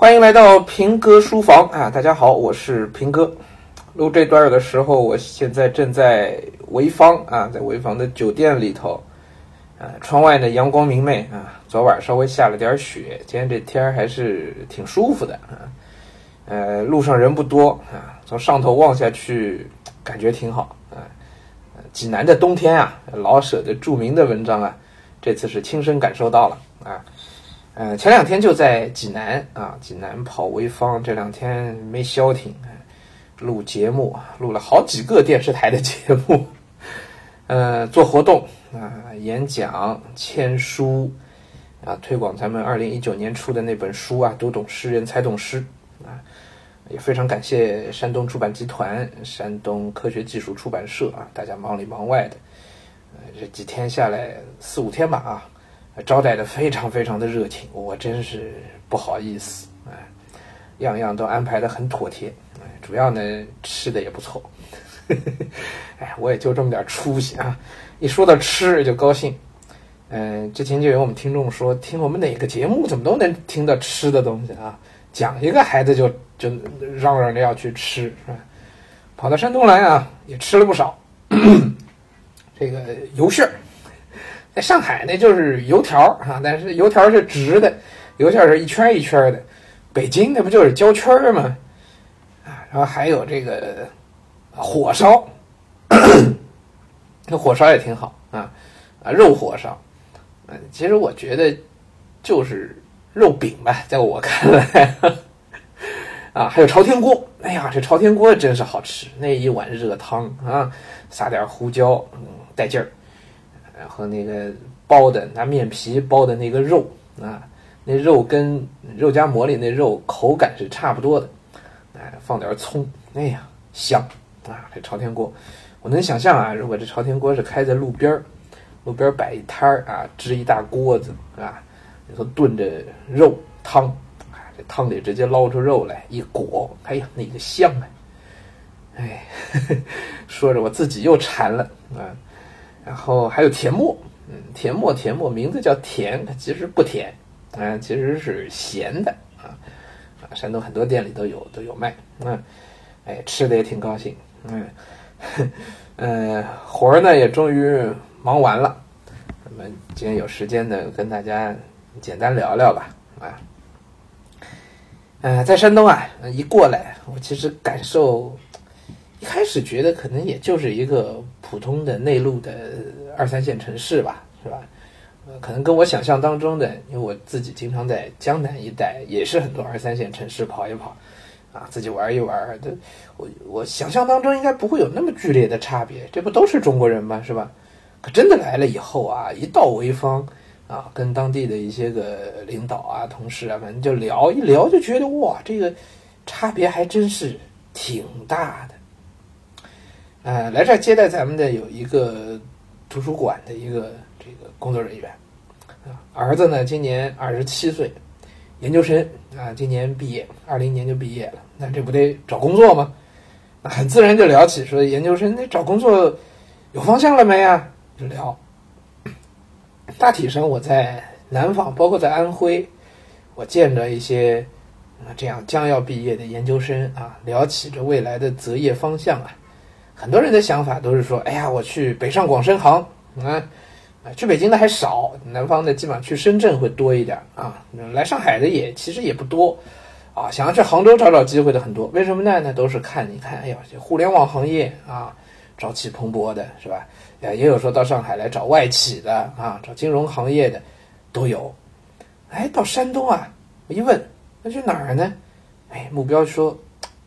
欢迎来到平哥书房啊！大家好，我是平哥。录这段的时候，我现在正在潍坊啊，在潍坊的酒店里头。啊，窗外呢阳光明媚啊，昨晚稍微下了点雪，今天这天儿还是挺舒服的啊。呃，路上人不多啊，从上头望下去，感觉挺好啊。济南的冬天啊，老舍的著名的文章啊，这次是亲身感受到了啊。呃，前两天就在济南啊，济南跑潍坊，这两天没消停，录节目，录了好几个电视台的节目，呃，做活动啊，演讲、签书啊，推广咱们二零一九年出的那本书啊，读懂诗人，才懂诗啊，也非常感谢山东出版集团、山东科学技术出版社啊，大家忙里忙外的，呃，这几天下来四五天吧啊。招待的非常非常的热情，我真是不好意思，哎，样样都安排的很妥帖，哎，主要呢吃的也不错，哎，我也就这么点出息啊，一说到吃就高兴，嗯，之前就有我们听众说，听我们哪个节目怎么都能听到吃的东西啊，讲一个孩子就就嚷嚷着要去吃，是吧？跑到山东来啊，也吃了不少，这个油馅儿。上海那就是油条啊，但是油条是直的，油条是一圈一圈的。北京那不就是焦圈吗？啊，然后还有这个火烧，那火烧也挺好啊啊，肉火烧。嗯，其实我觉得就是肉饼吧，在我看来啊，还有朝天锅。哎呀，这朝天锅真是好吃，那一碗热汤啊，撒点胡椒，嗯，带劲儿。然后那个包的拿面皮包的那个肉啊，那肉跟肉夹馍里那肉口感是差不多的，哎，放点葱，哎呀香啊！这朝天锅，我能想象啊，如果这朝天锅是开在路边儿，路边摆一摊儿啊，支一大锅子啊，里头炖着肉汤，啊，这汤里直接捞出肉来一裹，哎呀那个香啊！哎，说着我自己又馋了啊。然后还有甜沫，嗯，甜沫甜沫，名字叫甜，它其实不甜，啊，其实是咸的啊，啊，山东很多店里都有都有卖，嗯，哎，吃的也挺高兴，嗯，呃，活儿呢也终于忙完了，咱们今天有时间呢，跟大家简单聊聊吧，啊，呃，在山东啊，一过来，我其实感受。一开始觉得可能也就是一个普通的内陆的二三线城市吧，是吧？呃，可能跟我想象当中的，因为我自己经常在江南一带，也是很多二三线城市跑一跑，啊，自己玩一玩的。我我想象当中应该不会有那么剧烈的差别，这不都是中国人吗？是吧？可真的来了以后啊，一到潍坊啊，跟当地的一些个领导啊、同事啊，反正就聊一聊，就觉得哇，这个差别还真是挺大的。呃，来这儿接待咱们的有一个图书馆的一个这个工作人员，啊，儿子呢今年二十七岁，研究生啊，今年毕业，二零年就毕业了，那这不得找工作吗？很自然就聊起说研究生那找工作有方向了没啊？就聊，大体上我在南方，包括在安徽，我见着一些啊这样将要毕业的研究生啊，聊起这未来的择业方向啊。很多人的想法都是说：“哎呀，我去北上广深杭啊，去北京的还少，南方的基本上去深圳会多一点啊。来上海的也其实也不多啊。想要去杭州找找机会的很多，为什么呢？那都是看你看，哎呀，互联网行业啊，朝气蓬勃的是吧？也有说到上海来找外企的啊，找金融行业的都有。哎，到山东啊，我一问，那去哪儿呢？哎，目标说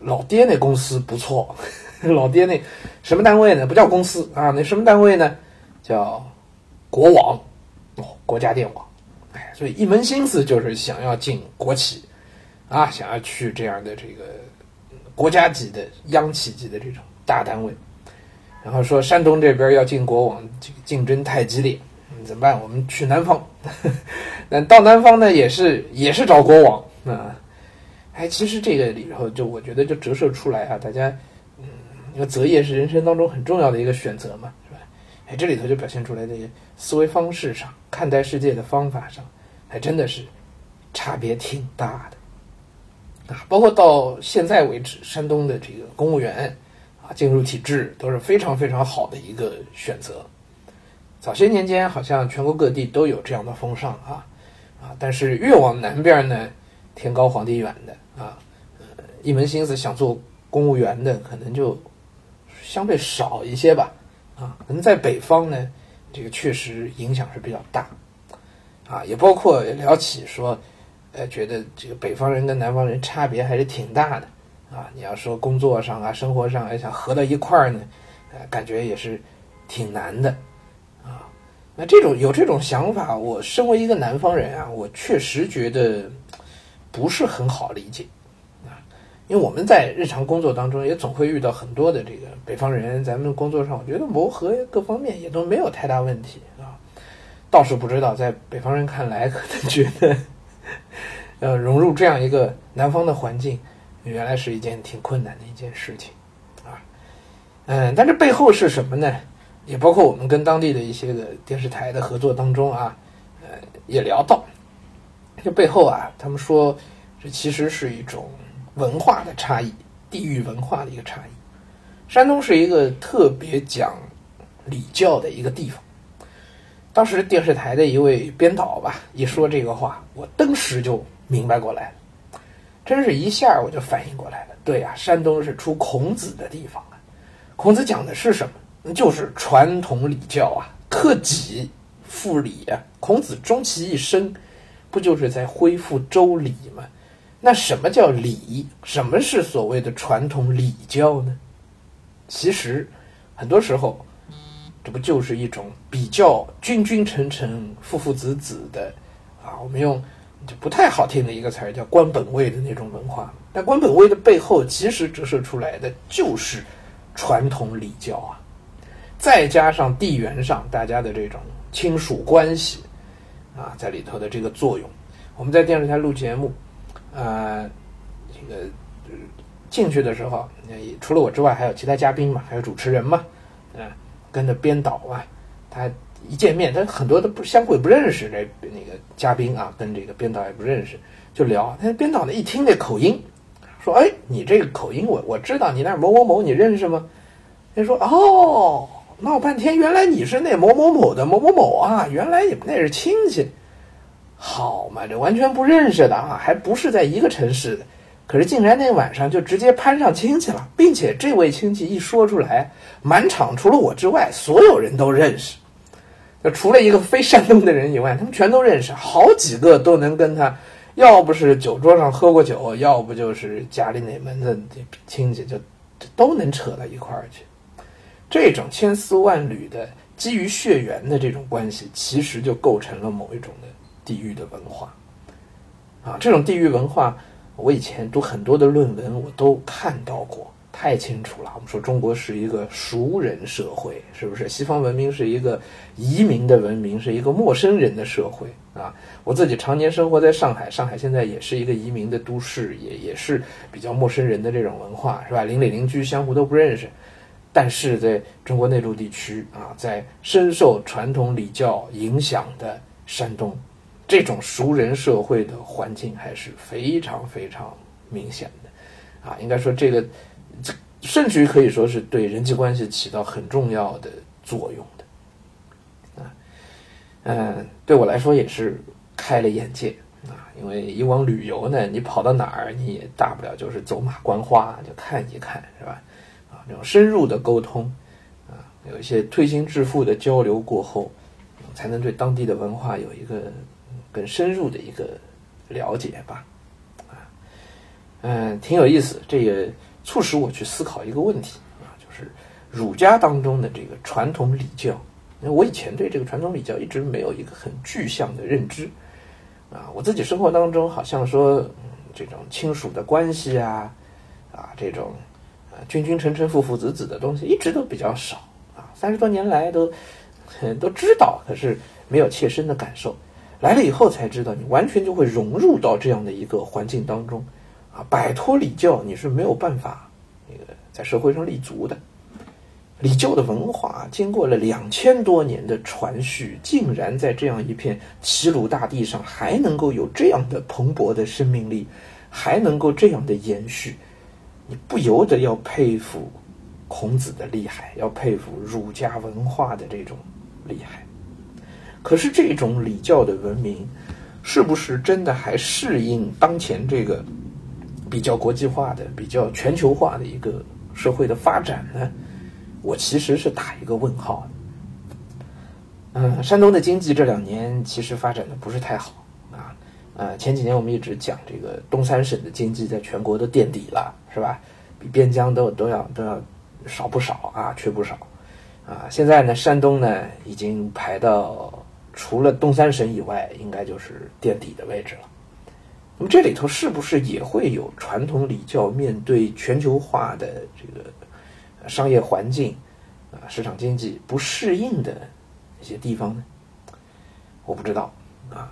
老爹那公司不错。” 老爹那什么单位呢？不叫公司啊，那什么单位呢？叫国网，国家电网。哎，所以一门心思就是想要进国企啊，想要去这样的这个国家级的央企级的这种大单位。然后说山东这边要进国网，这个竞争太激烈，怎么办？我们去南方。那到南方呢，也是也是找国网啊。哎，其实这个里头就我觉得就折射出来啊，大家。因为择业是人生当中很重要的一个选择嘛，是吧？哎，这里头就表现出来的思维方式上、看待世界的方法上，还真的是差别挺大的。啊，包括到现在为止，山东的这个公务员啊进入体制都是非常非常好的一个选择。早些年间，好像全国各地都有这样的风尚啊啊，但是越往南边呢，天高皇帝远的啊，呃，一门心思想做公务员的可能就相对少一些吧啊，可能在北方呢，这个确实影响是比较大啊，也包括聊起说。呃，觉得这个北方人跟南方人差别还是挺大的，啊，你要说工作上啊、生活上还想合到一块儿呢，呃，感觉也是挺难的，啊，那这种有这种想法，我身为一个南方人啊，我确实觉得不是很好理解，因为我们在日常工作当中也总会遇到很多的这个北方人，咱们工作上我觉得磨合各方面也都没有太大问题啊，倒是不知道在北方人看来可能觉得。呃，融入这样一个南方的环境，原来是一件挺困难的一件事情，啊，嗯，但这背后是什么呢？也包括我们跟当地的一些个电视台的合作当中啊，呃，也聊到，这背后啊，他们说这其实是一种文化的差异，地域文化的一个差异。山东是一个特别讲礼教的一个地方。当时电视台的一位编导吧，一说这个话，我当时就明白过来了，真是一下我就反应过来了。对呀，山东是出孔子的地方啊，孔子讲的是什么？就是传统礼教啊，克己复礼啊。孔子终其一生，不就是在恢复周礼吗？那什么叫礼？什么是所谓的传统礼教呢？其实，很多时候。这不就是一种比较君君臣臣、父父子子的啊？我们用就不太好听的一个词儿叫“官本位”的那种文化。但官本位的背后，其实折射出来的就是传统礼教啊，再加上地缘上大家的这种亲属关系啊，在里头的这个作用。我们在电视台录节目，呃，这个进去的时候，除了我之外，还有其他嘉宾嘛，还有主持人嘛，嗯。跟着编导啊，他一见面，他很多都不相互不认识，这那个嘉宾啊，跟这个编导也不认识，就聊。那编导呢一听那口音，说：“哎，你这个口音，我我知道你那某某某，你认识吗？”他说：“哦，闹半天，原来你是那某某某的某某某啊，原来你们那是亲戚，好嘛，这完全不认识的啊，还不是在一个城市的。”可是竟然那晚上就直接攀上亲戚了，并且这位亲戚一说出来，满场除了我之外，所有人都认识。就除了一个非山东的人以外，他们全都认识，好几个都能跟他，要不是酒桌上喝过酒，要不就是家里哪门子亲戚，就都能扯到一块儿去。这种千丝万缕的基于血缘的这种关系，其实就构成了某一种的地域的文化。啊，这种地域文化。我以前读很多的论文，我都看到过，太清楚了。我们说中国是一个熟人社会，是不是？西方文明是一个移民的文明，是一个陌生人的社会啊。我自己常年生活在上海，上海现在也是一个移民的都市，也也是比较陌生人的这种文化，是吧？邻里邻居相互都不认识。但是在中国内陆地区啊，在深受传统礼教影响的山东。这种熟人社会的环境还是非常非常明显的，啊，应该说这个，甚至于可以说是对人际关系起到很重要的作用的，啊，嗯，对我来说也是开了眼界啊，因为以往旅游呢，你跑到哪儿，你也大不了就是走马观花，就看一看，是吧？啊，这种深入的沟通，啊，有一些推心置腹的交流过后，才能对当地的文化有一个。更深入的一个了解吧，啊，嗯，挺有意思。这也促使我去思考一个问题啊，就是儒家当中的这个传统礼教。因为我以前对这个传统礼教一直没有一个很具象的认知啊，我自己生活当中好像说这种亲属的关系啊，啊，这种啊君君臣臣父父子子的东西一直都比较少啊，三十多年来都 都知道，可是没有切身的感受。来了以后才知道，你完全就会融入到这样的一个环境当中，啊，摆脱礼教你是没有办法那个在社会上立足的。礼教的文化经过了两千多年的传续，竟然在这样一片齐鲁大地上还能够有这样的蓬勃的生命力，还能够这样的延续，你不由得要佩服孔子的厉害，要佩服儒家文化的这种厉害。可是这种礼教的文明，是不是真的还适应当前这个比较国际化的、比较全球化的一个社会的发展呢？我其实是打一个问号。嗯，山东的经济这两年其实发展的不是太好啊。呃，前几年我们一直讲这个东三省的经济在全国都垫底了，是吧？比边疆都都要都要少不少啊，缺不少啊。现在呢，山东呢已经排到。除了东三省以外，应该就是垫底的位置了。那么这里头是不是也会有传统礼教面对全球化的这个商业环境啊、市场经济不适应的一些地方呢？我不知道啊。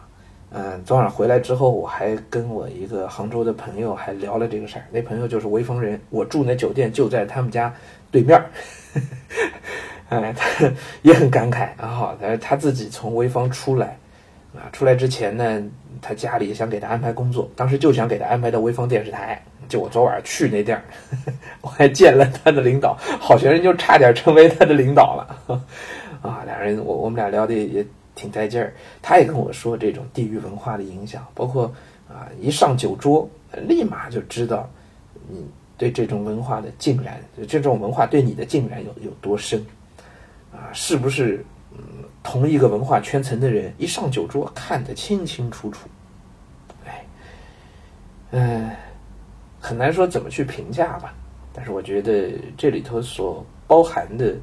嗯，昨晚回来之后，我还跟我一个杭州的朋友还聊了这个事儿。那朋友就是潍坊人，我住那酒店就在他们家对面儿。哎，他 也很感慨啊！他他自己从潍坊出来，啊，出来之前呢，他家里想给他安排工作，当时就想给他安排到潍坊电视台。就我昨晚去那地儿，我还见了他的领导，好学生就差点成为他的领导了。啊，俩人我我们俩聊的也挺带劲儿。他也跟我说这种地域文化的影响，包括啊，一上酒桌，立马就知道你对这种文化的浸染，这种文化对你的浸染有有多深。啊，是不是嗯同一个文化圈层的人一上酒桌看得清清楚楚？哎，嗯，很难说怎么去评价吧。但是我觉得这里头所包含的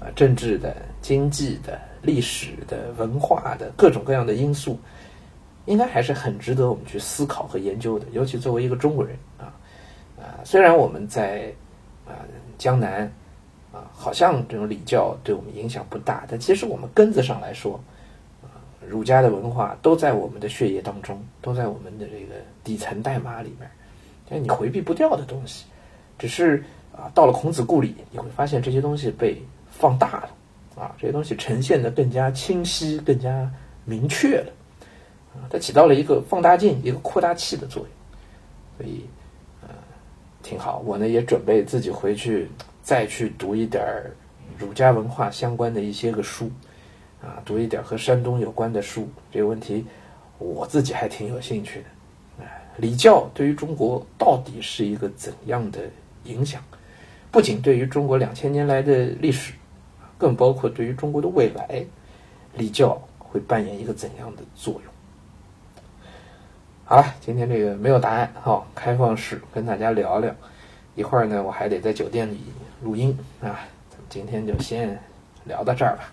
啊政治的、经济的、历史的、文化的各种各样的因素，应该还是很值得我们去思考和研究的。尤其作为一个中国人啊啊，虽然我们在啊江南。啊，好像这种礼教对我们影响不大，但其实我们根子上来说，啊，儒家的文化都在我们的血液当中，都在我们的这个底层代码里面，是你回避不掉的东西。只是啊，到了孔子故里，你会发现这些东西被放大了，啊，这些东西呈现的更加清晰、更加明确了，啊，它起到了一个放大镜、一个扩大器的作用，所以，呃，挺好。我呢也准备自己回去。再去读一点儒家文化相关的一些个书，啊，读一点和山东有关的书，这个问题我自己还挺有兴趣的。哎，礼教对于中国到底是一个怎样的影响？不仅对于中国两千年来的历史，更包括对于中国的未来，礼教会扮演一个怎样的作用？好了，今天这个没有答案，哈，开放式跟大家聊聊。一会儿呢，我还得在酒店里。录音啊，咱们今天就先聊到这儿吧。